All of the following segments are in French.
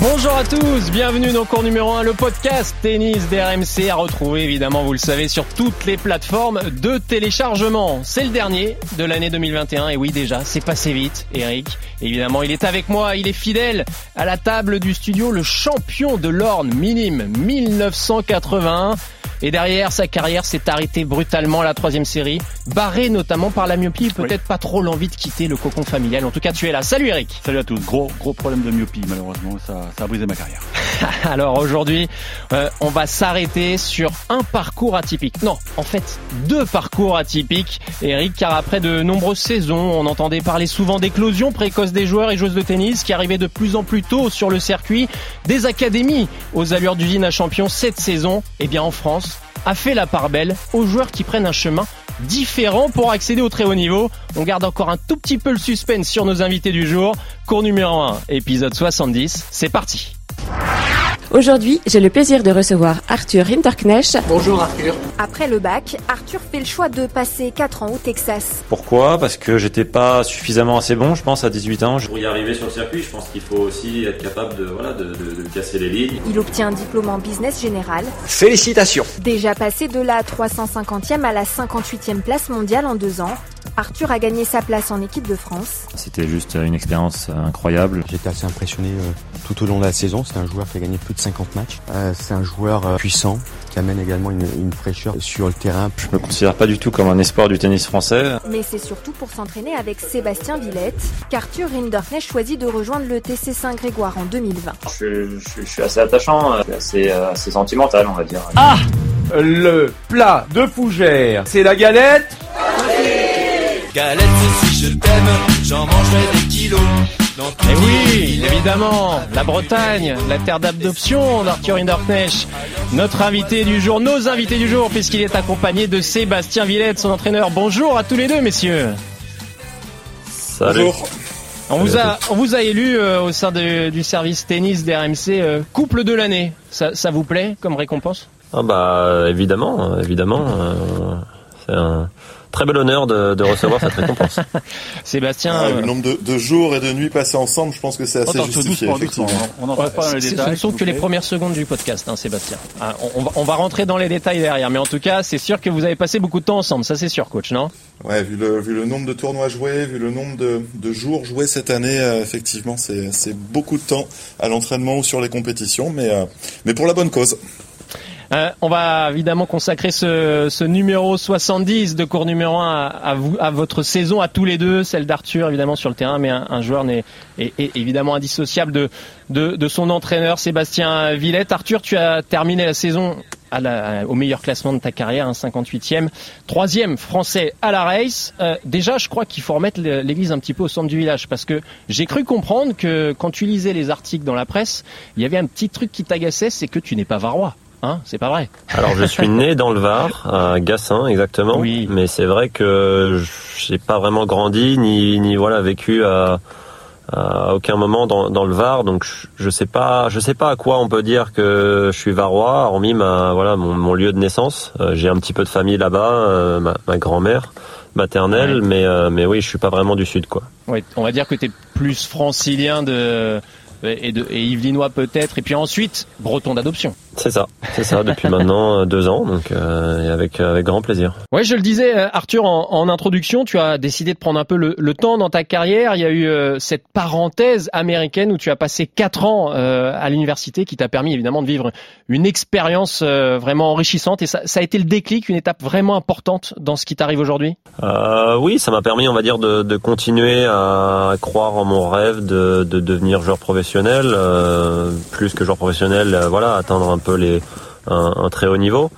Bonjour à tous, bienvenue dans cours numéro 1, le podcast tennis d'RMC à retrouver évidemment, vous le savez, sur toutes les plateformes de téléchargement. C'est le dernier de l'année 2021 et oui déjà, c'est passé vite, Eric. Évidemment, il est avec moi, il est fidèle à la table du studio, le champion de l'Orne minime 1981. Et derrière, sa carrière s'est arrêtée brutalement à la troisième série, barré notamment par la myopie, peut-être pas trop l'envie de quitter le cocon familial. En tout cas, tu es là. Salut Eric. Salut à tous. Gros, gros problème de myopie, malheureusement. Ça, ça a brisé ma carrière. Alors aujourd'hui, euh, on va s'arrêter sur un parcours atypique. Non, en fait, deux parcours atypiques, Eric, car après de nombreuses saisons, on entendait parler souvent d'éclosion précoce des joueurs et joueuses de tennis qui arrivaient de plus en plus tôt sur le circuit, des académies aux allures d'usine à champion cette saison. Eh bien en France, a fait la part belle aux joueurs qui prennent un chemin différent pour accéder au très haut niveau. On garde encore un tout petit peu le suspense sur nos invités du jour. Cours numéro 1, épisode 70, c'est parti. Aujourd'hui, j'ai le plaisir de recevoir Arthur Hinterknecht. Bonjour Arthur. Après le bac, Arthur fait le choix de passer 4 ans au Texas. Pourquoi? Parce que j'étais pas suffisamment assez bon, je pense, à 18 ans. Pour y arriver sur le circuit, je pense qu'il faut aussi être capable de, voilà, de, de, de casser les lignes. Il obtient un diplôme en business général. Félicitations Déjà passé de la 350e à la 58e place mondiale en deux ans, Arthur a gagné sa place en équipe de France. C'était juste une expérience incroyable. J'étais assez impressionné euh, tout au long de la saison. C'est un joueur qui a gagné plus de 50 matchs. Euh, c'est un joueur euh, puissant qui amène également une, une, fraîcheur sur le terrain. Je me considère pas du tout comme un espoir du tennis français. Mais c'est surtout pour s'entraîner avec Sébastien Villette qu'Arthur Rinderknecht choisit de rejoindre le TC Saint-Grégoire en 2020. Je, je, je, suis assez attachant, assez, assez sentimental, on va dire. Ah Le plat de fougère, c'est la galette Galette, si je t'aime, j'en mangerai des kilos. Et oui, évidemment, la Bretagne, la terre d'adoption d'Arthur Hinderknecht. Notre invité du jour, nos invités du jour, puisqu'il est accompagné de Sébastien Villette, son entraîneur. Bonjour à tous les deux, messieurs. Salut. Bonjour. On vous a, on vous a élu euh, au sein de, du service tennis d'RMC euh, couple de l'année. Ça, ça, vous plaît comme récompense? Ah bah évidemment, évidemment. Euh, c'est un très bel honneur de, de recevoir cette récompense. Sébastien, ah, le nombre de, de, jours et de nuits passés ensemble, je pense que c'est assez Attends, justifié. Doucement. On n'entre ouais, pas dans les détails. Ce ne sont que les premières secondes du podcast, hein, Sébastien. Ah, on, on, va, on, va, rentrer dans les détails derrière, mais en tout cas, c'est sûr que vous avez passé beaucoup de temps ensemble, ça c'est sûr, coach, non? Ouais, vu le, vu le nombre de tournois joués, vu le nombre de, de jours joués cette année, euh, effectivement, c'est beaucoup de temps à l'entraînement ou sur les compétitions, mais, euh, mais pour la bonne cause. Euh, on va évidemment consacrer ce, ce, numéro 70 de cours numéro 1 à, à, votre saison, à tous les deux, celle d'Arthur évidemment sur le terrain, mais un, joueur est, évidemment indissociable de, de, son entraîneur Sébastien Villette. Arthur, tu as terminé la saison au meilleur classement de ta carrière, un 58e, troisième français à la race. Euh, déjà, je crois qu'il faut remettre l'église un petit peu au centre du village parce que j'ai cru comprendre que quand tu lisais les articles dans la presse, il y avait un petit truc qui t'agaçait, c'est que tu n'es pas varois. Hein, c'est pas vrai. Alors je suis né dans le Var, à Gassin exactement, oui. mais c'est vrai que j'ai pas vraiment grandi ni ni voilà vécu à, à aucun moment dans, dans, le Var, donc je, sais pas je sais pas à quoi on peut dire que je suis varois, hormis ma voilà mon, mon lieu de naissance. Euh, j'ai un petit peu de famille là-bas, euh, ma, ma grand-mère maternelle, Ouais. mais euh, mais oui je suis pas vraiment du sud quoi. Ouais, on va dire que tu es plus francilien de et, de, et Yvelinois peut-être, et puis ensuite breton d'adoption. C'est ça, c'est ça, depuis maintenant deux ans, donc euh, et avec, avec grand plaisir. Ouais, je le disais, Arthur, en, en, introduction, tu as décidé de prendre un peu le, le, temps dans ta carrière. Il y a eu euh, cette parenthèse américaine où tu as passé quatre ans euh, à l'université qui t'a permis évidemment de vivre une expérience euh, vraiment enrichissante, et ça, ça, a été le déclic, une étape vraiment importante dans ce qui t'arrive aujourd'hui? Euh, Oui, ça m'a permis, on va dire, de, de, continuer à croire en mon rêve de, de devenir joueur professionnel, euh, plus que joueur professionnel, voilà, atteindre un peu les, un, très haut niveau.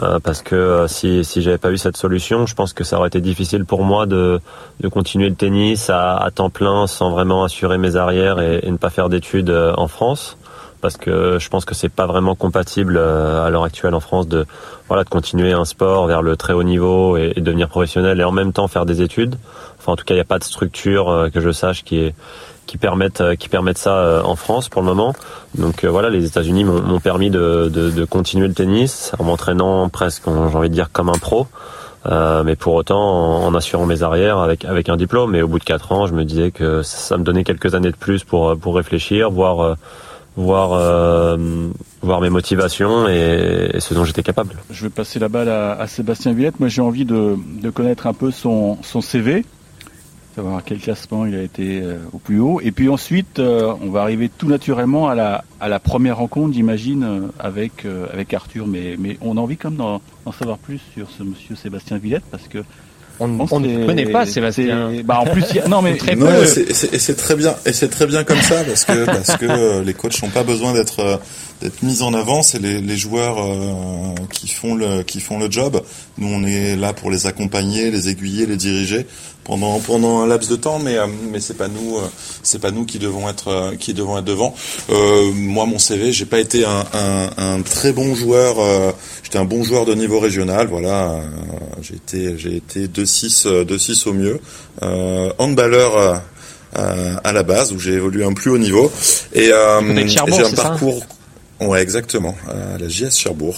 Euh, parce que euh, si, si j'avais pas eu cette solution, je pense que ça aurait été difficile pour moi de, de continuer le tennis à, temps plein sans vraiment assurer mes arrières et, ne pas faire d'études euh, en France. parce que je pense que c'est pas vraiment compatible à l'heure actuelle en France de voilà de continuer un sport vers le très haut niveau et, et devenir professionnel et en même temps faire des études. Enfin, en tout cas, il n'y a pas de structure que je sache qui est qui permettent qui permettent ça en France pour le moment. Donc voilà, les États-Unis m'ont permis de, de, de, continuer le tennis en m'entraînant presque, j'ai envie de dire, comme un pro. Euh, mais pour autant en, assurant mes arrières avec avec un diplôme. Mais au bout de quatre ans, je me disais que ça, me donnait quelques années de plus pour pour réfléchir, voir euh, voir euh, voir mes motivations et, ce dont j'étais capable. Je vais passer la balle à, à Sébastien Villette. Moi, j'ai envie de, de connaître un peu son son CV savoir à quel classement il a été euh, au plus haut. Et puis ensuite, euh, on va arriver tout naturellement à la, à la première rencontre, j'imagine, euh, avec, avec Arthur. Mais, mais on a envie quand même d'en savoir plus sur ce monsieur Sébastien Villette parce que on, ne connaît pas Sébastien. Bah en plus, non mais très non, c'est très bien et c'est très bien comme ça parce que parce que les coachs n'ont pas besoin d'être d'être mis en avant. C'est les, les joueurs qui font le qui font le job. Nous on est là pour les accompagner, les aiguiller, les diriger pendant pendant un laps de temps, mais euh, mais c'est pas nous euh, c'est pas nous qui devons être euh, qui devons être devant. moi mon CV, j'ai pas été un, un, un, très bon joueur. J'étais un bon joueur de niveau régional, voilà. j'ai été j'ai été 2-6 2-6 au mieux. handballeur à la base où j'ai évolué un plus haut niveau et, j'ai un parcours. ouais exactement à la JS Cherbourg.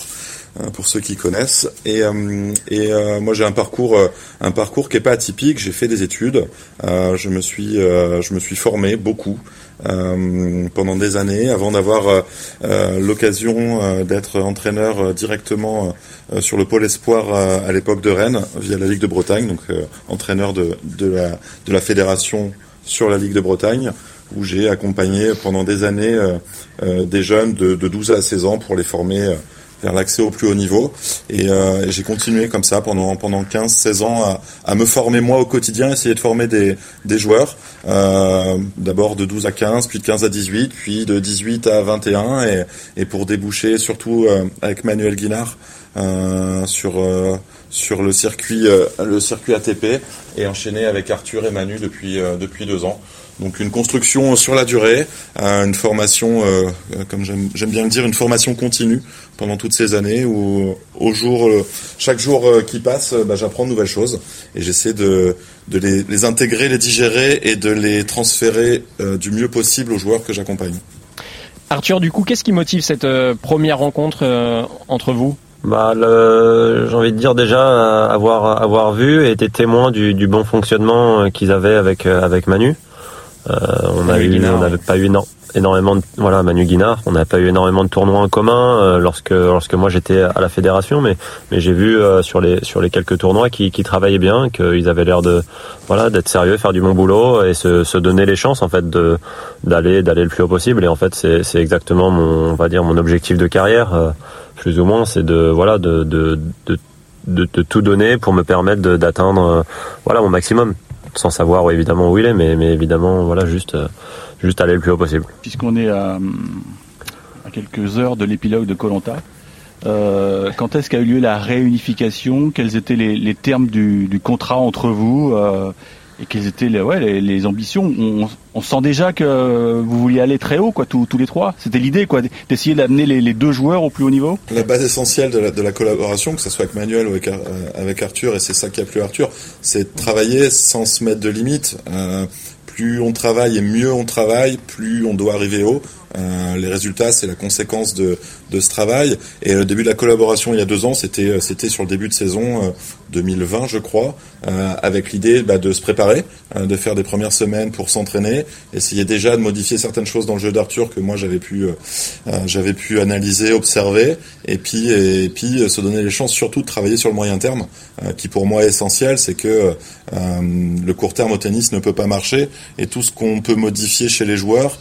Hein, pour ceux qui connaissent. Et, euh, et euh, moi j'ai un parcours, euh, un parcours qui est pas atypique. J'ai fait des études, je me suis, je me suis formé beaucoup pendant des années avant d'avoir l'occasion d'être entraîneur directement sur le pôle espoir à l'époque de Rennes via la Ligue de Bretagne, donc entraîneur de, de la de la fédération sur la Ligue de Bretagne où j'ai accompagné pendant des années des jeunes de, de 12 à 16 ans pour les former vers l'accès au plus haut niveau. Et, euh, j'ai continué comme ça pendant pendant 15-16 ans à, à, me former moi au quotidien, essayer de former des, des joueurs. Euh, D'abord de 12 à 15, puis de 15 à 18, puis de 18 à 21, et, et pour déboucher surtout euh, avec Manuel Guinard euh, sur euh, sur le circuit le circuit ATP et enchaîner avec Arthur et Manu depuis depuis deux ans. Donc une construction sur la durée, une formation, euh, comme j'aime bien le dire, une formation continue pendant toutes ces années où au jour, euh, chaque jour euh, qui passe, bah, j'apprends de nouvelles choses et j'essaie de, de les, les, intégrer, les digérer et de les transférer du mieux possible aux joueurs que j'accompagne. Arthur, du coup, qu'est-ce qui motive cette première rencontre entre vous? Bah, j'ai envie de dire déjà avoir avoir vu et été témoin du, du bon fonctionnement qu'ils avaient avec avec Manu. Euh, on a eu, on n'avait pas eu énormément de, voilà Manu Guinard, on n'a pas eu énormément de tournois en commun euh, lorsque lorsque moi j'étais à la fédération, mais mais j'ai vu euh, sur les sur les quelques tournois qui, qui travaillaient bien, qu'ils avaient l'air de voilà d'être sérieux, faire du bon boulot et se, se donner les chances en fait de d'aller d'aller le plus haut possible. Et en fait c'est c'est exactement mon on va dire mon objectif de carrière plus ou moins, c'est de voilà de de, de de, de, tout donner pour me permettre d'atteindre voilà mon maximum sans savoir évidemment où il est, mais, mais évidemment, voilà, juste, euh, juste aller le plus haut possible. Puisqu'on est à, à, quelques heures de l'épilogue de Colanta, euh, quand est-ce qu'a eu lieu la réunification? Quels étaient les, termes du, du, contrat entre vous? Euh, et quelles étaient les, ambitions? On, sent déjà que vous vouliez aller très haut, quoi, tous, les trois. C'était l'idée, quoi, d'essayer d'amener les, deux joueurs au plus haut niveau. La base essentielle de la, collaboration, que ce soit avec Manuel ou avec, euh, Arthur, et c'est ça qui a plu Arthur, c'est de travailler sans se mettre de limites. Euh, plus on travaille et mieux on travaille, plus on doit arriver haut. Euh, les résultats, c'est la conséquence de, de, ce travail. Et le début de la collaboration il y a deux ans, c'était euh, c'était sur le début de saison euh, 2020, je crois, euh, avec l'idée bah, de se préparer, euh, de faire des premières semaines pour s'entraîner, essayer déjà de modifier certaines choses dans le jeu d'Arthur que moi j'avais pu j'avais pu analyser, observer, et puis et, puis se donner les chances surtout de travailler sur le moyen terme, qui pour moi est essentiel, c'est que le court terme au tennis ne peut pas marcher, et tout ce qu'on peut modifier chez les joueurs,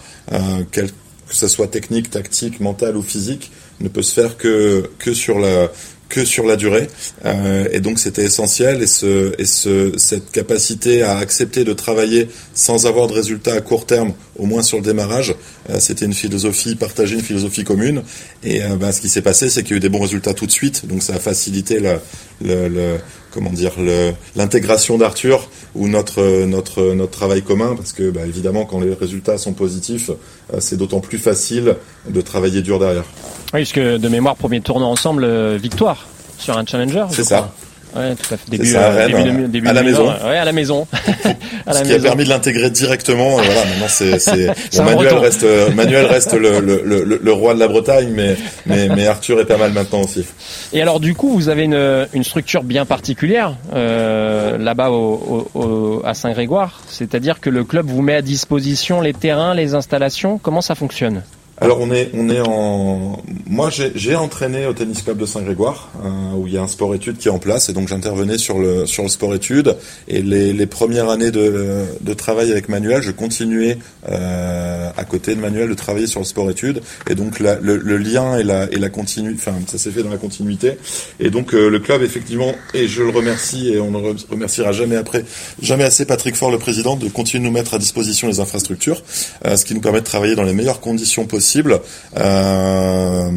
quel que ce soit technique, tactique, mental ou physique, ne peut se faire que, que sur la que sur la durée. Euh, et donc c'était essentiel. Et ce et ce cette capacité à accepter de travailler sans avoir de résultats à court terme au moins sur le démarrage euh, c'était une philosophie partagée une philosophie commune. Et ben, ce qui s'est passé c'est qu'il y a eu des bons résultats tout de suite. Donc ça a facilité la, le, le, comment dire le- l'intégration d'Arthur ou notre notre notre travail commun parce que bah, évidemment quand les résultats sont positifs euh, c'est d'autant plus facile de travailler dur derrière. Oui, parce que de mémoire, premier tournoi ensemble, euh, victoire sur un challenger. C'est crois. ça. Ouais, tout à fait. Début, ça, à euh, Rennes, début de- début à la 2020, maison. Ouais, à la maison. à la Ce qui a permis de l'intégrer directement. et voilà, maintenant c'est bon, Manuel reste euh, Manuel reste le, le, le, le roi de la Bretagne, mais mais mais Arthur est pas mal maintenant aussi. Et alors du coup, vous avez une, une structure bien particulière euh, là-bas au, au- au- à Saint-Grégoire, c'est-à-dire que le club vous met à disposition les terrains, les installations. Comment ça fonctionne? Alors on est on est en moi j'ai entraîné au tennis club de Saint-Grégoire euh, où il y a un sport études qui est en place et donc j'intervenais sur le sur le sport études et les, les premières années de, de travail avec Manuel je continuais euh, à côté de Manuel de travailler sur le sport études et donc le, lien et la et la continu enfin ça s'est fait dans la continuité. Et donc euh, le club effectivement et je le remercie et on ne re- remerciera jamais après jamais assez Patrick Fort le président de continuer de nous mettre à disposition les infrastructures ce qui nous permet de travailler dans les meilleures conditions possibles euh,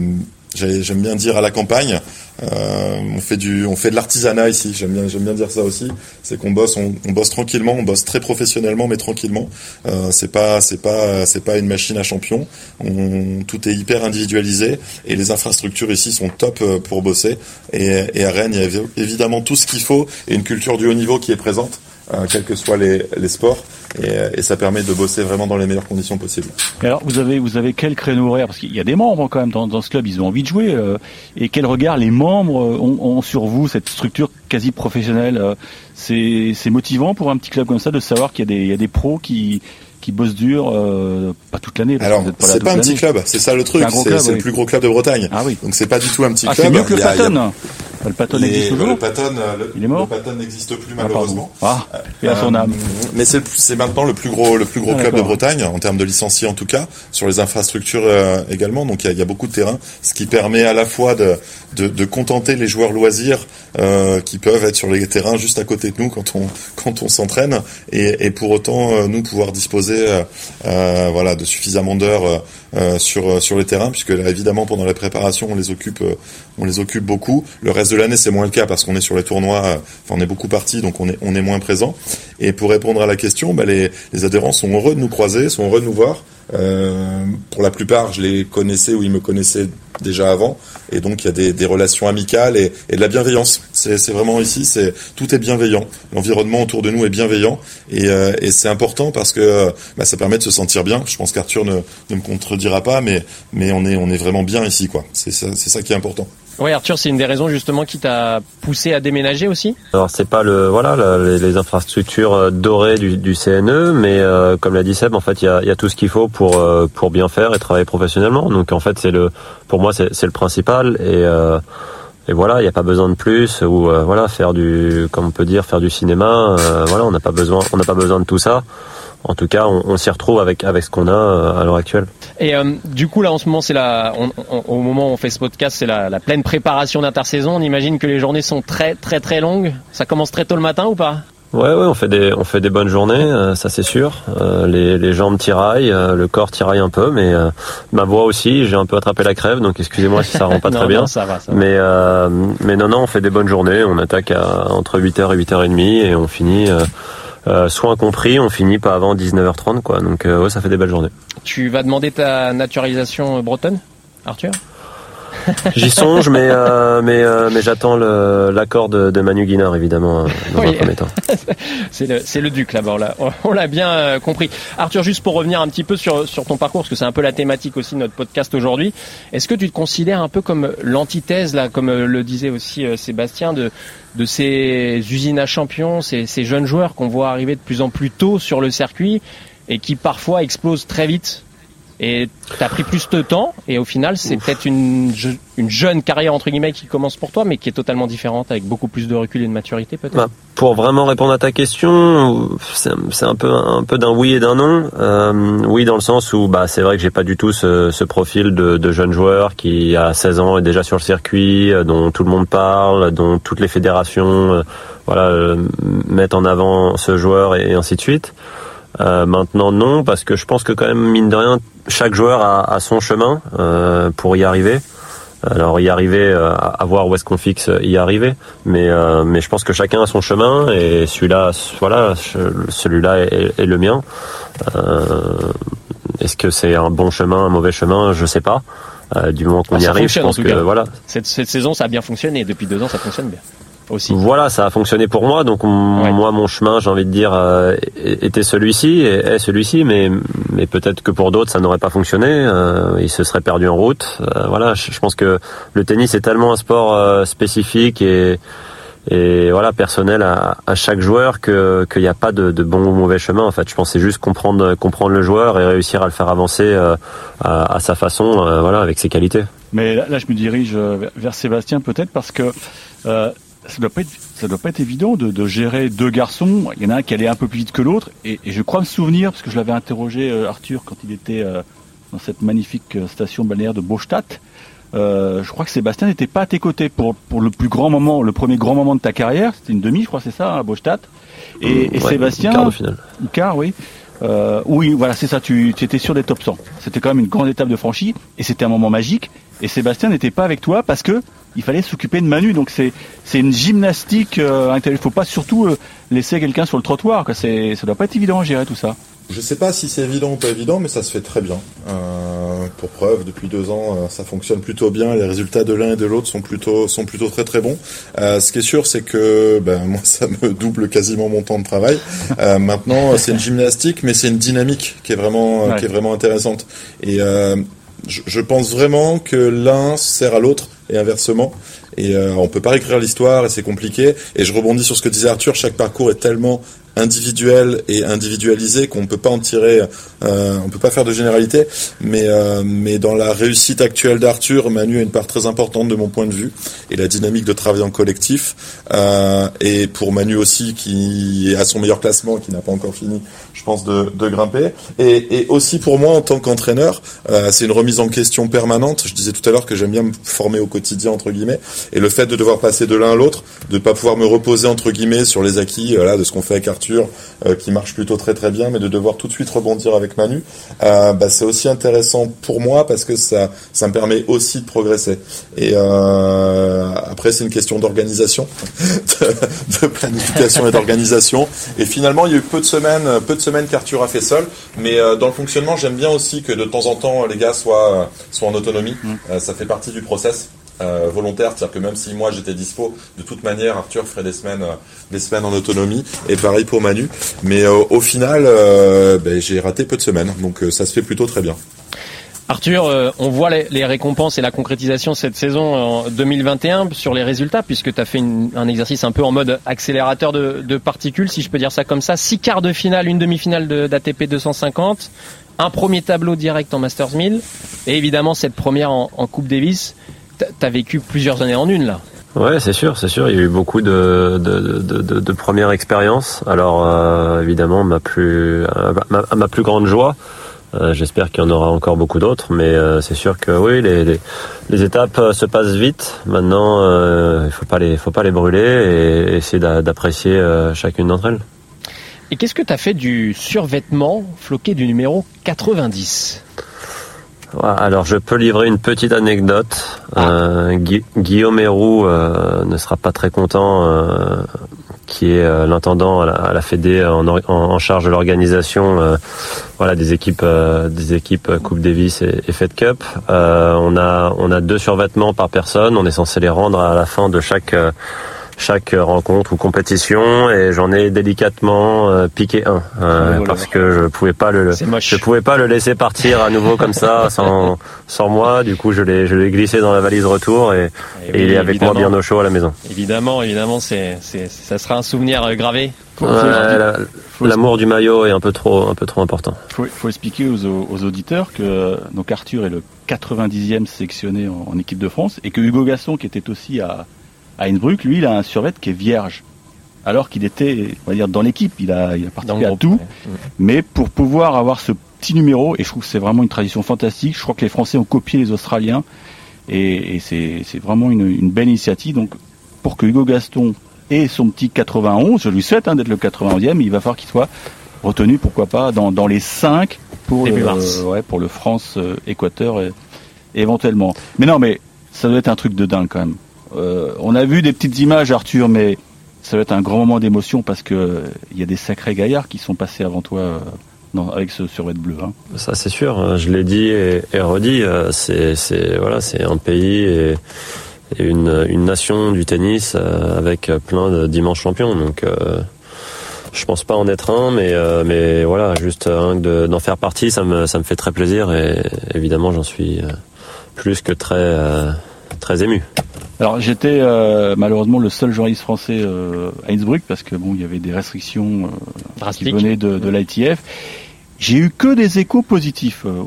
j'ai- J'aime bien dire à la campagne, euh, on fait du, on fait de l'artisanat ici. J'aime bien, j'aime bien dire ça aussi. C'est qu'on bosse, on, bosse tranquillement, on bosse très professionnellement, mais tranquillement. Euh, c'est pas, c'est pas, c'est pas une machine à champion. On, tout est hyper individualisé et les infrastructures ici sont top euh, pour bosser. Et, à Rennes, il y a évi- évidemment tout ce qu'il faut et une culture du haut niveau qui est présente, euh, quels que soient les sports. Et, et ça permet de bosser vraiment dans les meilleures conditions possibles. Et alors, vous avez, vous avez quel créneau horaire? Parce qu'il y a des membres quand même dans, dans ce club, ils ont envie de jouer. euh, et quel regard les membres euh, ont, ont sur vous, cette structure quasi professionnelle euh, C'est c'est motivant pour un petit club comme ça de savoir qu'il y, a des- il y a des pros qui, qui bossent dur, euh, pas toute l'année. Alors, pas c'est pas un petit club, c'est ça le truc. C'est le plus gros club de Bretagne. Ah oui. Donc c'est pas du tout un petit Ah, club. c'est mieux que le Il Le Patton existe le, toujours Patton, euh, le, Il est mort le Patton n'existe plus Ah, malheureusement. Ah, et à son Euh. Mais c'est maintenant le plus gros le plus gros Ah, club de. Bretagne en termes de licenciés en tout cas sur les infrastructures euh, également. Donc il y, a, il y a beaucoup de terrains, ce qui permet à la fois de de, de contenter les joueurs loisirs euh, qui peuvent être sur les terrains juste à côté de nous quand on quand on s'entraîne et, et pour autant nous pouvoir disposer voilà de suffisamment d'heures euh, euh, sur sur les terrains puisque là évidemment pendant la préparation on les occupe euh, on les occupe beaucoup. Le reste de l'année c'est moins le cas parce qu'on est sur les tournois, euh, enfin on est beaucoup parti donc on est on est moins présent. Et pour répondre à la question, bah, les les adhérents sont heureux de nous croiser, sont heureux de nous voir. Pour la plupart, je les connaissais ou ils me connaissaient déjà avant, et donc il y a des, relations amicales et, de la bienveillance. C'est vraiment ici, tout est bienveillant. L'environnement autour de nous est bienveillant, et, euh, c'est important parce que euh, bah, ça permet de se sentir bien. Je pense qu'Arthur ne, me contredira pas, mais on est vraiment bien ici, c'est ça qui est important. Oui, Arthur, c'est une des raisons justement qui t'a poussé à déménager aussi? Alors c'est pas le voilà les, infrastructures euh, dorées du, du CNE, mais euh, comme l'a dit Seb, en fait il y a, y a tout ce qu'il faut pour euh, pour bien faire et travailler professionnellement. Donc en fait c'est le pour moi c'est c'est le principal et euh, et voilà il n'y a pas besoin de plus ou euh, voilà faire du comme on peut dire faire du cinéma. euh, voilà on n'a pas besoin on n'a pas besoin de tout ça. En tout cas on, on s'y retrouve avec avec ce qu'on a euh, à l'heure actuelle. Et euh, du coup là en ce moment c'est la on- on- au moment où on fait ce podcast c'est la, la pleine préparation d'intersaison. On imagine que les journées sont très très très longues. Ça commence très tôt le matin ou pas? Ouais, ouais, on fait des, on fait des bonnes journées, euh, ça c'est sûr. Euh, les, les jambes tiraillent, euh, le corps tiraille un peu, mais euh, ma voix aussi, j'ai un peu attrapé la crève, donc excusez-moi si ça rend pas Non, très bien. non, ça va, ça va. Mais, euh, mais non, non, on fait des bonnes journées, on attaque à, entre 8h et 8h30 et on finit, euh, compris, on finit pas avant 19h30, quoi. Donc euh, ouais, ça fait des belles journées. Tu vas demander ta naturalisation bretonne, Arthur? J'y songe, mais, euh, mais, euh, mais j'attends le- l'accord de, de Manu Guinard, évidemment, euh, dans un premier temps. C'est le, duc là-bas, on l'a- on l'a bien euh, compris. Arthur, juste pour revenir un petit peu sur, sur ton parcours, parce que c'est un peu la thématique aussi de notre podcast aujourd'hui, est-ce que tu te considères un peu comme l'antithèse, là, comme euh, le disait aussi Sébastien, de, de ces usines à champions, ces, ces jeunes joueurs qu'on voit arriver de plus en plus tôt sur le circuit et qui parfois explosent très vite et t'as pris plus de temps et au final c'est peut-être une, je- une jeune carrière entre guillemets qui commence pour toi mais qui est totalement différente avec beaucoup plus de recul et de maturité peut-être Bah, pour vraiment répondre à ta question, c'est c'est un peu un peu d'un oui et d'un non. Euh, oui dans le sens où bah c'est vrai que j'ai pas du tout ce, ce profil de, de jeune joueur qui à 16 ans est déjà sur le circuit, euh, dont tout le monde parle, dont toutes les fédérations euh, voilà euh, mettent en avant ce joueur et ainsi de suite. Euh, maintenant non parce que je pense que quand même mine de rien chaque joueur a, a son chemin euh, pour y arriver. Alors y arriver, à voir où est-ce qu'on fixe, y arriver. Mais mais je pense que chacun a son chemin et celui-là, voilà, celui-là est, est, le mien. est-ce que c'est un bon chemin, un mauvais chemin? Je sais pas. du moment qu'on ah, y arrive, je pense que voilà. Cette, cette saison, ça a bien fonctionné. Depuis deux ans, ça fonctionne bien. Voilà, ça a fonctionné pour moi. Donc moi, mon chemin, j'ai envie de dire, euh, était celui-ci et est celui-ci, mais mais peut-être que pour d'autres, ça n'aurait pas fonctionné. Euh, ils se seraient perdus en route. Euh, voilà, je, pense que le tennis est tellement un sport spécifique et et voilà personnel à, à chaque joueur que qu'il n'y a pas de, de, bon ou mauvais chemin. En fait, je pense c'est juste comprendre comprendre le joueur et réussir à le faire avancer à, à, sa façon, voilà, avec ses qualités. Mais là, je me dirige vers Sébastien peut-être parce que ça doit pas être, ça doit pas être évident de, de, gérer deux garçons. Il y en a un qui allait un peu plus vite que l'autre, et, et, je crois me souvenir parce que je l'avais interrogé euh, Arthur quand il était euh, dans cette magnifique euh, station balnéaire de Beaustadt. Euh, je crois que Sébastien n'était pas à tes côtés pour, pour le plus grand moment, le premier grand moment de ta carrière. C'était une demi, je crois, c'est ça, à Beaustadt. Et, et Sébastien, quart de finale. quart, oui. Euh, oui, voilà, c'est ça. Tu, étais sûr des top 100. C'était quand même une grande étape de franchie, et c'était un moment magique. Et Sébastien n'était pas avec toi parce que il fallait s'occuper de Manu. Donc c'est une gymnastique euh, Il faut pas surtout euh, laisser quelqu'un sur le trottoir. Quoi. C'est ça doit pas être évident à gérer tout ça. Je sais pas si c'est évident ou pas évident, mais ça se fait très bien. Euh, pour preuve, depuis deux ans, euh, ça fonctionne plutôt bien. Les résultats de l'un et de l'autre sont plutôt sont plutôt très très bons. Euh, ce qui est sûr, c'est que ben moi, ça me double quasiment mon temps de travail. Euh, maintenant, c'est une gymnastique, mais c'est une dynamique qui est vraiment qui est vraiment intéressante. Et je, je pense vraiment que l'un sert à l'autre et inversement. Et euh, on peut pas écrire l'histoire et c'est compliqué. Et je rebondis sur ce que disait Arthur, chaque parcours est tellement individuel et individualisé qu'on peut pas en tirer, euh, on peut pas faire de généralité, mais euh, mais dans la réussite actuelle d'Arthur, Manu a une part très importante de mon point de vue et la dynamique de travail en collectif euh, et pour Manu aussi qui est à son meilleur classement, qui n'a pas encore fini, je pense de, grimper. Et, et aussi pour moi en tant qu'entraîneur, euh, c'est une remise en question permanente. Je disais tout à l'heure que j'aime bien me former au quotidien entre guillemets et le fait de devoir passer de l'un à l'autre, de pas pouvoir me reposer entre guillemets sur les acquis, voilà, de ce qu'on fait avec Arthur euh, qui marche plutôt très très bien, mais de devoir tout de suite rebondir avec Manu, euh, bah, c'est aussi intéressant pour moi parce que ça, ça me permet aussi de progresser. Et euh, après, c'est une question d'organisation, de, planification et d'organisation. Et finalement, il y a eu peu de semaines, peu de semaines qu'Arthur a fait seul, mais dans le fonctionnement, j'aime bien aussi que de temps en temps, les gars soient, soient en autonomie. Mm. ça fait partie du process. Euh, volontaire, c'est-à-dire que même si moi j'étais dispo, de toute manière Arthur ferait des semaines, euh, des semaines en autonomie, et pareil pour Manu. Mais euh, au final, ben, j'ai raté peu de semaines, donc ça se fait plutôt très bien. Arthur, on voit les, récompenses et la concrétisation cette saison en 2021 sur les résultats, puisque tu as fait un exercice un peu en mode accélérateur de, particules, si je peux dire ça comme ça. Six quarts de finale, une demi-finale d'ATP 250, un premier tableau direct en Masters 1000, et évidemment cette première en Coupe Davis. T'as vécu plusieurs années en une là. Ouais, c'est sûr, c'est sûr. Il y a eu beaucoup de, de, de, de, premières expériences. Alors, euh, évidemment, ma plus, euh, ma, ma, plus grande joie, euh, j'espère qu'il y en aura encore beaucoup d'autres, mais c'est sûr que oui, les, les, les, étapes se passent vite. Maintenant, il faut pas les, faut pas les brûler et essayer d'apprécier chacune d'entre elles. Et qu'est-ce que tu as fait du survêtement floqué du numéro 90 alors je peux livrer une petite anecdote. Ah. Euh, Guillaume Héroux euh, ne sera pas très content, euh, qui est l'intendant à, la, Fédé en, charge de l'organisation, voilà des équipes, des équipes Coupe Davis et, et Fed Cup. on a on a deux survêtements par personne. On est censé les rendre à la fin de chaque chaque rencontre ou compétition et j'en ai délicatement euh, piqué un euh, oh parce que je pouvais pas le je pouvais pas le laisser partir à nouveau comme ça sans sans moi. Du coup je l'ai je l'ai glissé dans la valise retour et, et, il est avec moi bien au chaud à la maison. Évidemment évidemment c'est c'est ça sera un souvenir euh, gravé L'amour du maillot est un peu trop, un peu trop important. Il faut, faut, expliquer aux, aux, auditeurs que donc Arthur est le 90e sélectionné en, en, équipe de France et que Hugo Gasson, qui était aussi à, à Innsbruck, lui, il a un survêt qui est vierge. Alors qu'il était, on va dire, dans l'équipe, il a, il a participé à tout. Mais pour pouvoir avoir ce petit numéro, et je trouve que c'est vraiment une tradition fantastique, je crois que les Français ont copié les Australiens, et, et c'est vraiment une, une, belle initiative. Donc, pour que Hugo Gaston ait son petit 91, je lui souhaite hein, d'être le 91e, il va falloir qu'il soit retenu, pourquoi pas, dans, dans les 5 pour, le, ouais, pour le France-Équateur euh, éventuellement. Mais non, mais ça doit être un truc de dingue quand même. Euh, on a vu des petites images, Arthur, mais ça doit être un grand moment d'émotion parce que il y a des sacrés gaillards qui sont passés avant toi euh, avec ce survêt bleu. Hein. Ça c'est sûr, hein. je l'ai dit et, et redit, euh, c'est voilà, c'est un pays et, une, nation du tennis euh, avec plein de dimanches champions. Donc euh, je pense pas en être un, mais euh, voilà, juste d'en faire partie, ça me fait très plaisir et évidemment j'en suis euh, plus que très euh, très ému. Alors j'étais euh, malheureusement le seul journaliste français euh, à Innsbruck parce que bon il y avait des restrictions euh, qui venaient de, de l'ITF. J'ai eu que des échos positifs euh,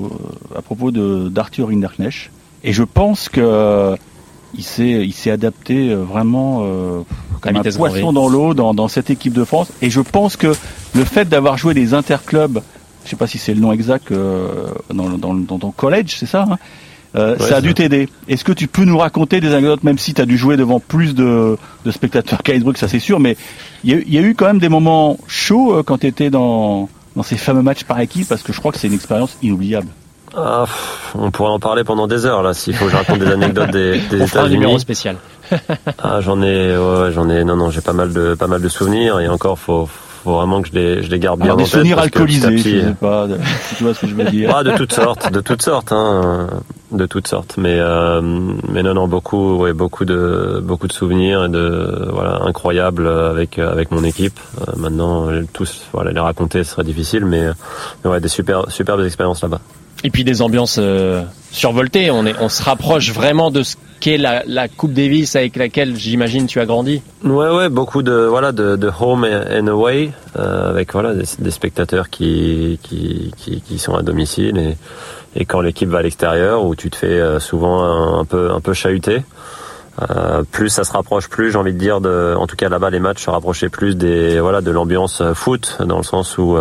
à propos de d'Arthur Hinderknecht et je pense que euh, il s'est il s'est adapté euh, vraiment euh, comme un poisson dans l'eau dans, dans cette équipe de France et je pense que le fait d'avoir joué des interclubs, je sais pas si c'est le nom exact euh, dans, dans, dans ton collège, c'est ça hein euh, Ouais, ça a dû t'aider. Est-ce que tu peux nous raconter des anecdotes, même si tu as dû jouer devant plus de, de spectateurs qu'à Innsbruck, ça c'est sûr, mais il y, a eu- il y a eu quand même des moments chauds euh, quand tu étais dans, dans ces fameux matchs par équipe, parce que je crois que c'est une expérience inoubliable. Ah, pff, on pourrait en parler pendant des heures là s'il faut que je raconte des anecdotes des, des un numéro États-Unis. spécial. Ah, j'en ai, ouais, j'en ai. Non, non, j'ai pas mal de, pas mal de souvenirs et encore, faut, faut vraiment que je les, je les garde bien Alors en des tête souvenirs que petit alcoolisés, petit- je sais pas, de- si tu vois ce que je veux dire. Ah, de toutes sortes, de toutes sortes, hein, de toutes sortes. Mais, euh, mais non, non, beaucoup, ouais, beaucoup de, beaucoup de souvenirs et de, voilà, incroyables avec, avec mon équipe. Euh, maintenant, tous, voilà, les raconter ce serait difficile, mais, mais ouais, des super, superbes expériences là-bas. Et puis des ambiances euh, survoltées. On, est, on se rapproche vraiment de ce qu'est la, la Coupe Davis avec laquelle j'imagine tu as grandi. Ouais, ouais, beaucoup de voilà de, home and away euh, avec voilà des, spectateurs qui, qui qui sont à domicile et et quand l'équipe va à l'extérieur où tu te fais euh, souvent un, peu un peu chahuter. Euh, plus ça se rapproche plus, j'ai envie de dire, de, en tout cas là-bas les matchs se rapprochaient plus des voilà de l'ambiance foot dans le sens où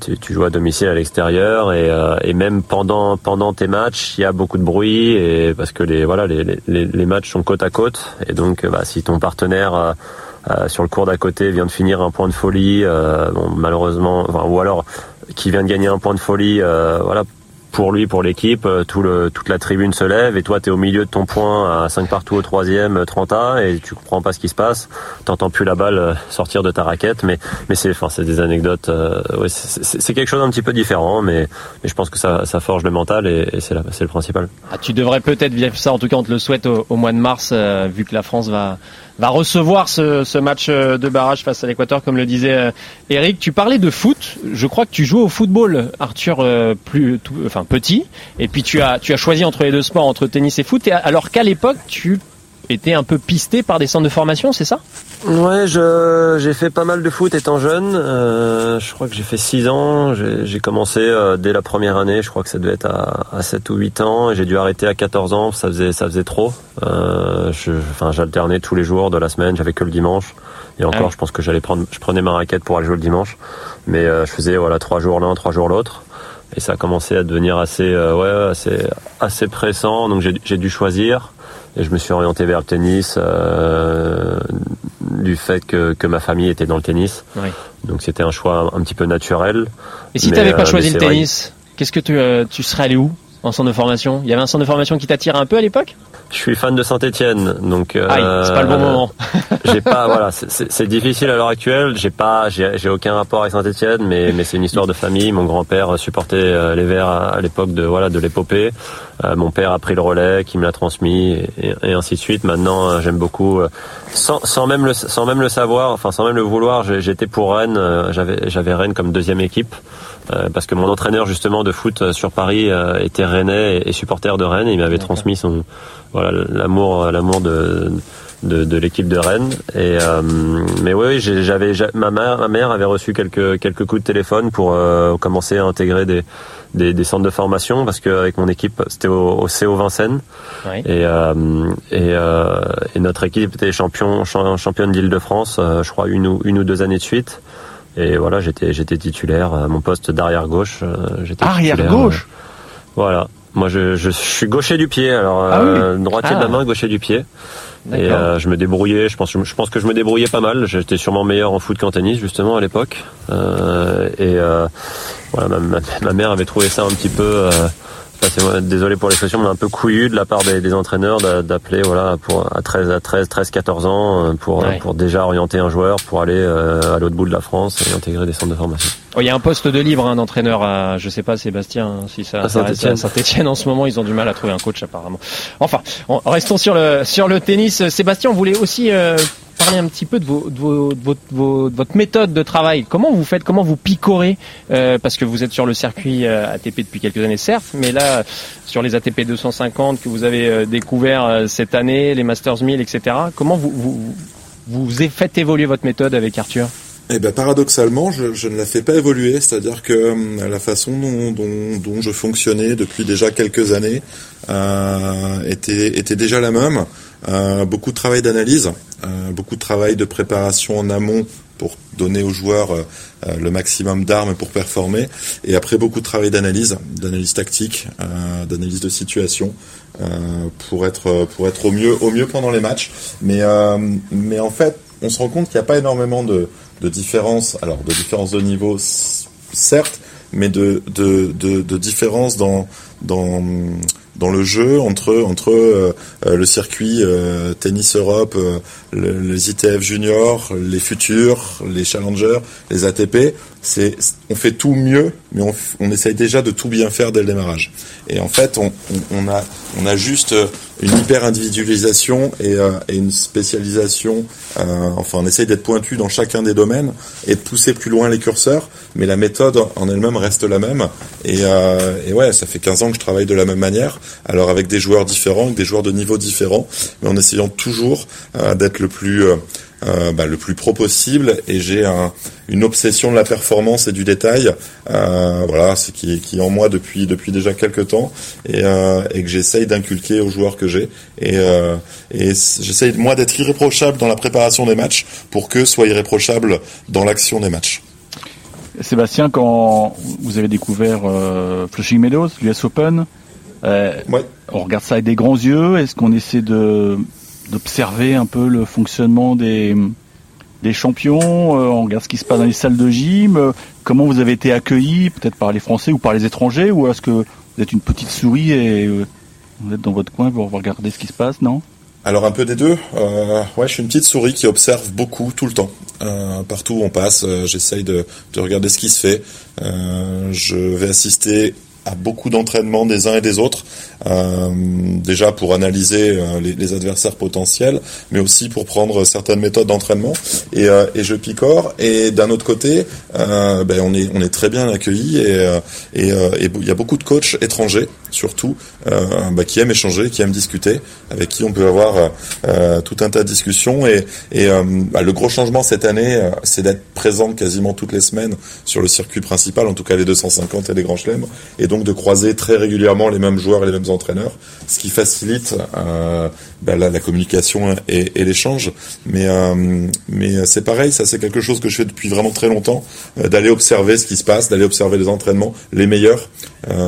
tu, tu joues à domicile à l'extérieur et, euh, et même pendant pendant tes matchs, il y a beaucoup de bruit et parce que les voilà les, les, les matchs sont côte à côte et donc euh, bah, si ton partenaire euh, euh, sur le cours d'à côté vient de finir un point de folie, euh, bon, malheureusement, enfin, ou alors qui vient de gagner un point de folie, voilà. Pour lui, pour l'équipe, euh, tout le, toute la tribune se lève et toi tu es au milieu de ton point à 5 partout au troisième, euh, 30 A et tu comprends pas ce qui se passe. T'entends plus la balle euh, sortir de ta raquette, mais mais c'est enfin des anecdotes. euh, ouais, c'est- quelque chose d'un petit peu différent, mais mais je pense que ça, ça forge le mental et, et c'est le principal. Ah, tu devrais peut-être vivre ça, en tout cas on te le souhaite au, au mois de mars, euh, vu que la France va, va recevoir ce, ce match euh, de barrage face à l'Équateur, comme le disait euh, Eric. Tu parlais de foot, je crois que tu joues au football, Arthur, euh, plus, tout- enfin petit, et puis tu as, tu as choisi entre les deux sports, entre tennis et foot, alors qu'à l'époque tu étais un peu pisté par des centres de formation, c'est ça? Ouais, j'ai fait pas mal de foot étant jeune. Euh, je crois que j'ai fait 6 ans. J'ai commencé euh, dès la première année. Je crois que ça devait être à, à 7 ou 8 ans. Et j'ai dû arrêter à 14 ans. Ça faisait ça faisait trop. Euh, j'alternais tous les jours de la semaine. J'avais que le dimanche. Et encore, Ah je pense que j'allais prendre, je prenais ma raquette pour aller jouer le dimanche. Mais je faisais voilà trois jours l'un, trois jours l'autre. Et ça a commencé à devenir assez euh, ouais assez assez pressant. Donc j'ai dû choisir. Et je me suis orienté vers le tennis euh, du fait que, que ma famille était dans le tennis. Oui. Donc c'était un choix un, petit peu naturel. Et si tu n'avais pas euh, choisi le tennis, qu'est-ce que tu, euh, tu serais allé où? En centre de formation Il y avait un centre de formation qui t'attirait un peu à l'époque? Je suis fan de Saint-Étienne, donc euh, Aïe, c'est pas le bon moment. j'ai pas voilà, c'est- difficile à l'heure actuelle. J'ai pas, j'ai aucun rapport avec Saint-Étienne, mais mais c'est une histoire de famille. Mon grand-père supportait euh, les Verts à, à l'époque de voilà de l'épopée. Euh, mon père a pris le relais, qui me l'a transmis et, ainsi de suite. Maintenant, euh, j'aime beaucoup, euh, sans, sans même le sans même le savoir, enfin sans même le vouloir, j'étais pour Rennes. euh, J'avais j'avais Rennes comme deuxième équipe. Euh, parce que mon entraîneur justement de foot euh, sur Paris euh, était rennais et, supporter de Rennes. Et il m'avait transmis son voilà l'amour l'amour de de, de l'équipe de Rennes et euh, mais oui, oui j'avais j'a- ma mère ma mère avait reçu quelques quelques coups de téléphone pour euh, commencer à intégrer des, des des centres de formation parce qu'avec mon équipe c'était au, au CO Vincennes Ouais. et euh, et, euh, et notre équipe était champion champ- championne d'Île-de-France euh, je crois une ou une ou deux années de suite et voilà j'étais j'étais titulaire à mon poste d'arrière gauche euh, j'étais Arrière gauche euh, voilà moi je, je suis gaucher du pied alors Ah oui. euh, droitier de la Ah. main gaucher du pied et euh, je me débrouillais, je pense, je pense que je me débrouillais pas mal. J'étais sûrement meilleur en foot qu'en tennis justement à l'époque. Euh, et euh, voilà, ma, ma- ma mère avait trouvé ça un petit peu, euh, désolé pour l'expression, mais un peu couillu de la part des, des entraîneurs d'appeler voilà pour à 13 à 13 13 14 ans euh, pour Ouais. pour déjà orienter un joueur pour aller euh, à l'autre bout de la France et intégrer des centres de formation. Oh, Il y a un poste de libre hein, d'entraîneur à, je sais pas, Sébastien, hein, si ça À Saint-Étienne. Saint-Etienne en ce moment, ils ont du mal à trouver un coach apparemment. Enfin, on- restons sur le sur le tennis. Sébastien, on voulait aussi euh, parler un petit peu de, votre, méthode de travail. Comment vous faites Comment vous picorez euh, Parce que vous êtes sur le circuit euh, ATP depuis quelques années, certes, mais là, sur les ATP 250 que vous avez euh, découvert cette année, les Masters 1000, etc. Comment vous faites évoluer votre méthode avec Arthur? Eh ben paradoxalement, je, ne la fais pas évoluer, c'est-à-dire que la façon dont, je fonctionnais depuis déjà quelques années était déjà la même. Euh, beaucoup de travail d'analyse, euh, beaucoup de travail de préparation en amont pour donner aux joueurs euh, le maximum d'armes pour performer, et après beaucoup de travail d'analyse, d'analyse tactique, d'analyse de situation pour être pour être au mieux au mieux pendant les matchs. Mais mais en fait, on se rend compte qu'il n'y a pas énormément de de différences, alors de différences de niveau, certes, mais de, de, de, de différences dans, dans, dans le jeu entre, entre euh, euh, le circuit euh, Tennis Europe, le- les ITF juniors, les futurs, les challengers, les ATP. C'est, on fait tout mieux, mais on, on essaye déjà de tout bien faire dès le démarrage. Et en fait, on, on, on a, on a juste euh, une hyper individualisation et, euh, et une spécialisation. euh, enfin, on essaye d'être pointu dans chacun des domaines et de pousser plus loin les curseurs, mais la méthode en elle-même reste la même. Et, euh, et ouais, ça fait 15 ans que je travaille de la même manière, alors avec des joueurs différents, avec des joueurs de niveaux différents, mais en essayant toujours euh, d'être le plus euh, bah, le plus pro possible et j'ai un, une obsession de la performance et du détail euh, voilà c'est qui, qui est en moi depuis depuis déjà quelques temps et, euh, et que j'essaye d'inculquer aux joueurs que j'ai. Et, j'essaye moi d'être irréprochable dans la préparation des matchs pour que soit irréprochable dans l'action des matchs. Sébastien, quand vous avez découvert Flushing Meadows, l'US Open, on regarde ça avec des grands yeux. Est-ce qu'on essaie de d'observer un peu le fonctionnement des des champions euh, On regarde ce qui se passe dans les salles de gym. euh, comment vous avez été accueillis, peut-être par les Français ou par les étrangers, ou est-ce que vous êtes une petite souris et euh, vous êtes dans votre coin, vous regardez ce qui se passe, non? Alors un peu des deux. Ouais, je suis une petite souris qui observe beaucoup tout le temps. Partout où on passe, j'essaye de, de regarder ce qui se fait. Je vais assister à beaucoup d'entraînements des uns et des autres, euh, déjà pour analyser euh, les, adversaires potentiels, mais aussi pour prendre certaines méthodes d'entraînement. Et, euh, je picore. Et d'un autre côté, ben, on est on est très bien accueillis et il y a beaucoup de coachs étrangers surtout bah, qui aiment échanger, qui aiment discuter, avec qui on peut avoir tout un tas de discussions. Et, bah, le gros changement cette année, c'est d'être présent quasiment toutes les semaines sur le circuit principal, en tout cas les 250 et les grands chelems, de croiser très régulièrement les mêmes joueurs et les mêmes entraîneurs, ce qui facilite euh, bah, la, communication et, l'échange. Mais, euh, mais c'est pareil, ça c'est quelque chose que je fais depuis vraiment très longtemps, euh, d'aller observer ce qui se passe, d'aller observer les entraînements, les meilleurs.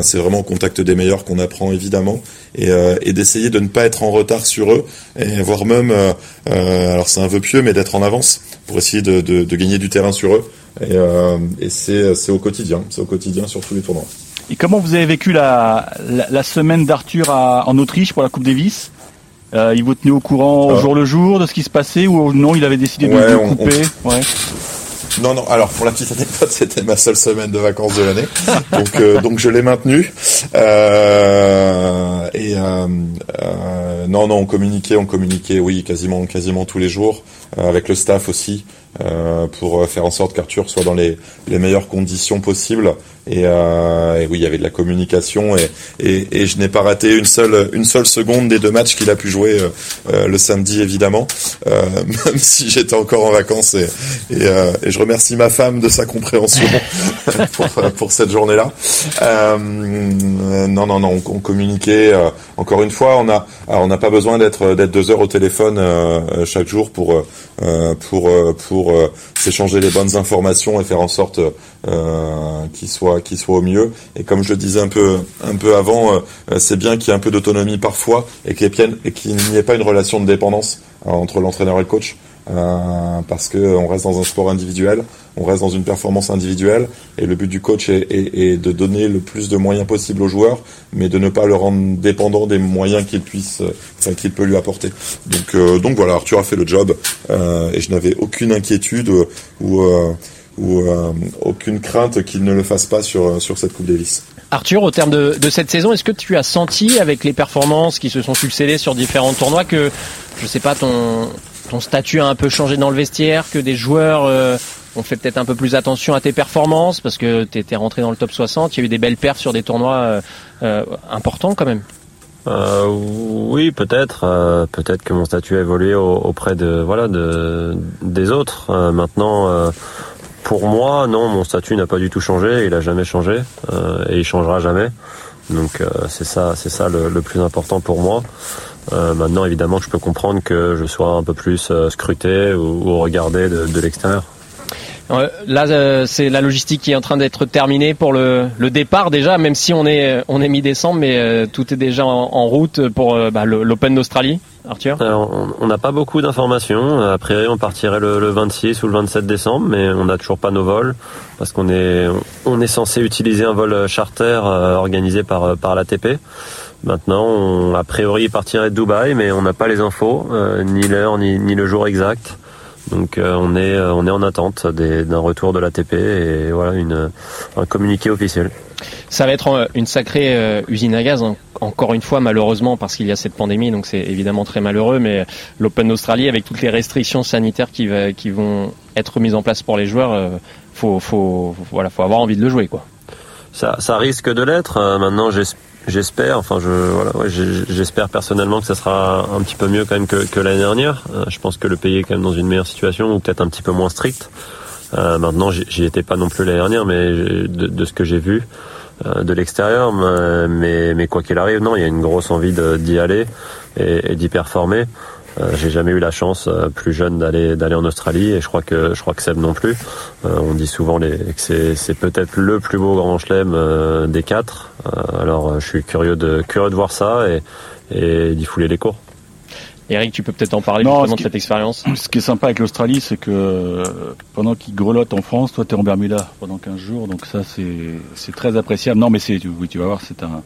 C'est vraiment au contact des meilleurs qu'on apprend évidemment et, d'essayer de ne pas être en retard sur eux et voire même alors c'est un vœu pieux mais d'être en avance pour essayer de, gagner du terrain sur eux et, c'est au quotidien c'est au quotidien sur tous les tournois Et comment vous avez vécu la, la, la semaine d'Arthur en Autriche pour la Coupe Davis? Euh, Il vous tenait au courant au Ah. jour le jour de ce qui se passait ou non il avait décidé de, Ouais, de couper? on- Ouais. Non, non. Alors pour la petite anecdote, c'était ma seule semaine de vacances de l'année, donc euh, donc je l'ai maintenu. Euh, et euh, euh, non, non, on communiquait, on communiquait, oui, quasiment, quasiment tous les jours euh, avec le staff aussi euh, pour faire en sorte qu'Arthur soit dans les les meilleures conditions possibles. Et, euh, et oui, il y avait de la communication et et, et je n'ai pas raté une seule une seule seconde des deux matchs qu'il a pu jouer le samedi évidemment, même si j'étais encore en vacances et et, euh, et je remercie ma femme de sa compréhension pour, pour cette journée-là. Euh, non, non, non, on, on communiquait. euh, encore une fois, on a, on n'a pas besoin d'être d'être deux heures au téléphone euh, chaque jour pour euh, pour euh, pour euh, s'échanger les bonnes informations et faire en sorte euh, qu'il soit qu'il soit au mieux. Et comme je le disais un peu un peu avant, euh, c'est bien qu'il y ait un peu d'autonomie parfois et qu'il ait- n'y ait pas une relation de dépendance euh, entre l'entraîneur et le coach. Euh, parce que on reste dans un sport individuel, on reste dans une performance individuelle, et le but du coach est, de donner le plus de moyens possible aux joueurs, mais de ne pas le rendre dépendant des moyens qu'il puisse, enfin, qu'il peut lui apporter. Donc, euh, donc voilà, Arthur a fait le job, euh, et je n'avais aucune inquiétude ou, aucune crainte qu'il ne le fasse pas sur sur cette Coupe Davis. Arthur, au terme de, cette saison, est-ce que tu as senti avec les performances qui se sont succédées sur différents tournois que, je sais pas, ton, ton statut a un peu changé dans le vestiaire, que des joueurs euh, ont fait peut-être un peu plus attention à tes performances parce que tu étais rentré dans le top 60, il y a eu des belles perfs sur des tournois euh, euh, importants quand même oui, peut-être. Peut-être que mon statut a évolué auprès de voilà de des autres. Maintenant, pour moi, non, mon statut n'a pas du tout changé. Il a jamais changé et il changera jamais. Donc c'est ça, ça le, plus important pour moi. maintenant, évidemment, je peux comprendre que je sois un peu plus scruté ou, regardé de, l'extérieur. Là, euh, c'est la logistique qui est en train d'être terminée pour le, départ déjà, même si on est on est mi-décembre, mais euh, tout est déjà en, route pour euh, bah, l'Open d'Australie. Arthur On n'a pas beaucoup d'informations. Après, on partirait le, le, 26 ou le 27 décembre, mais on n'a toujours pas nos vols parce qu'on est censé utiliser un vol charter organisé par par l'ATP. Maintenant, a priori, partirait de Dubaï, mais on n'a pas les infos, ni l'heure, ni, le jour exact. Donc euh, on est euh, on est en attente d'un retour de l'ATP et voilà une un communiqué officiel. Ça va être euh, une sacrée usine à gaz, hein. encore une fois malheureusement parce qu'il y a cette pandémie, donc c'est évidemment très malheureux. Mais l'Open d'Australie avec toutes les restrictions sanitaires qui, vont être mises en place pour les joueurs, faut faut voilà faut avoir envie de le jouer quoi. Ça, risque de l'être. maintenant j'espère enfin je voilà, j'espère personnellement que ça sera un petit peu mieux quand même que, que l'année dernière. Euh, je pense que le pays est quand même dans une meilleure situation ou peut-être un petit peu moins strict. Euh, maintenant, j'y étais pas non plus l'année dernière, mais de, de ce que j'ai vu euh, de l'extérieur, mais, mais quoi qu'il arrive, non, il y a une grosse envie d'y aller et, et d'y performer. Euh, j'ai jamais eu la chance euh, plus jeune d'aller d'aller en Australie et je crois que je crois que Seb non plus. Euh, on dit souvent les, que c'est, peut-être le plus beau grand chelem des quatre. alors je suis curieux de curieux de voir ça et, et d'y fouler les cours. Eric, tu peux peut-être en parler non, justement de cette expérience. Ce qui est sympa avec l'Australie, c'est que pendant qu'il grelotte en France, toi tu es en Bermuda pendant 15 jours, donc ça c'est, très appréciable. Non mais c'est, oui, tu vas voir, c'est un,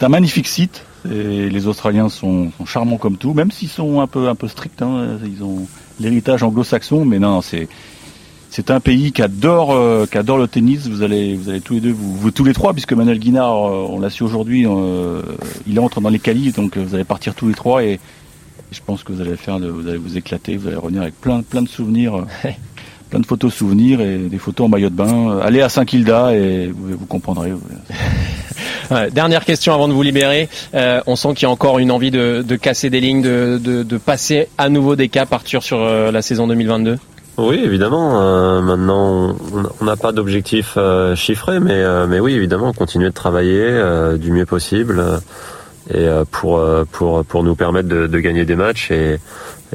un magnifique site. Et les Australiens sont, sont, charmants comme tout, même s'ils sont un peu un peu stricts. Hein, ils ont l'héritage anglo-saxon, mais non, c'est c'est un pays qui adore euh, qui adore le tennis. Vous allez vous allez tous les deux vous, vous tous les trois puisque Manuel Guinard, euh, on l'a su aujourd'hui, euh, il entre dans les qualifs, donc vous allez partir tous les trois et, je pense que vous allez faire vous allez vous éclater, vous allez revenir avec plein plein de souvenirs. plein de photos souvenirs et des photos en maillot de bain. Allez à Saint-Kilda et vous, vous comprendrez. dernière question avant de vous libérer. Euh, on sent qu'il y a encore une envie de, de casser des lignes, de, de, de, passer à nouveau des caps, Arthur, sur euh, la saison 2022 oui, évidemment. Euh, maintenant, on n'a pas d'objectif euh, chiffré, mais, euh, mais oui, évidemment, continuer de travailler du mieux possible et pour, pour, pour nous permettre de, de gagner des matchs et,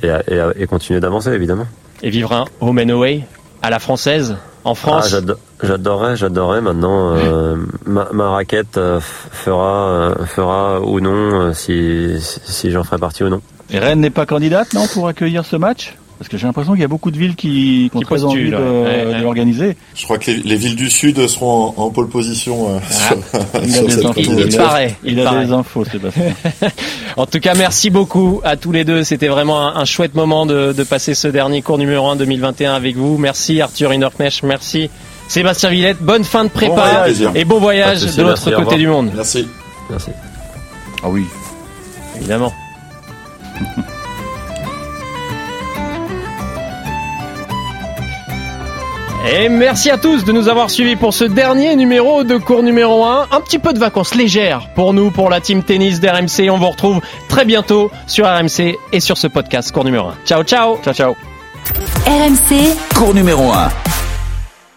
et, et, et continuer d'avancer, évidemment. Et vivre un home and away à la française en France ah, J'adorerais, j'adorerais. Maintenant, euh, ma, ma, raquette euh, fera, euh, fera ou non si, si j'en ferai partie ou non. Et Rennes n'est pas candidate, non, pour accueillir ce match? Parce que j'ai l'impression qu'il y a beaucoup de villes qui, qui ont très envie de, ouais, de l'organiser. Je crois que les, les, villes du Sud seront en, en pole position. Euh, ah, sur, il, sur des infos, il, il, paraît. Il, a des infos, Sébastien. en tout cas, merci beaucoup à tous les deux. C'était vraiment un, un chouette moment de, de, passer ce dernier cours numéro 1 2021 avec vous. Merci Arthur Inorknecht, merci Sébastien Villette. Bonne fin de prépa bon et bon voyage de l'autre côté du monde. Merci. Merci. Ah oui. Évidemment. Et merci à tous de nous avoir suivis pour ce dernier numéro de cours numéro 1. Un petit peu de vacances légères pour nous, pour la team tennis d'RMC. On vous retrouve très bientôt sur RMC et sur ce podcast cours numéro 1. Ciao, ciao. Ciao, ciao. RMC, cours numéro 1.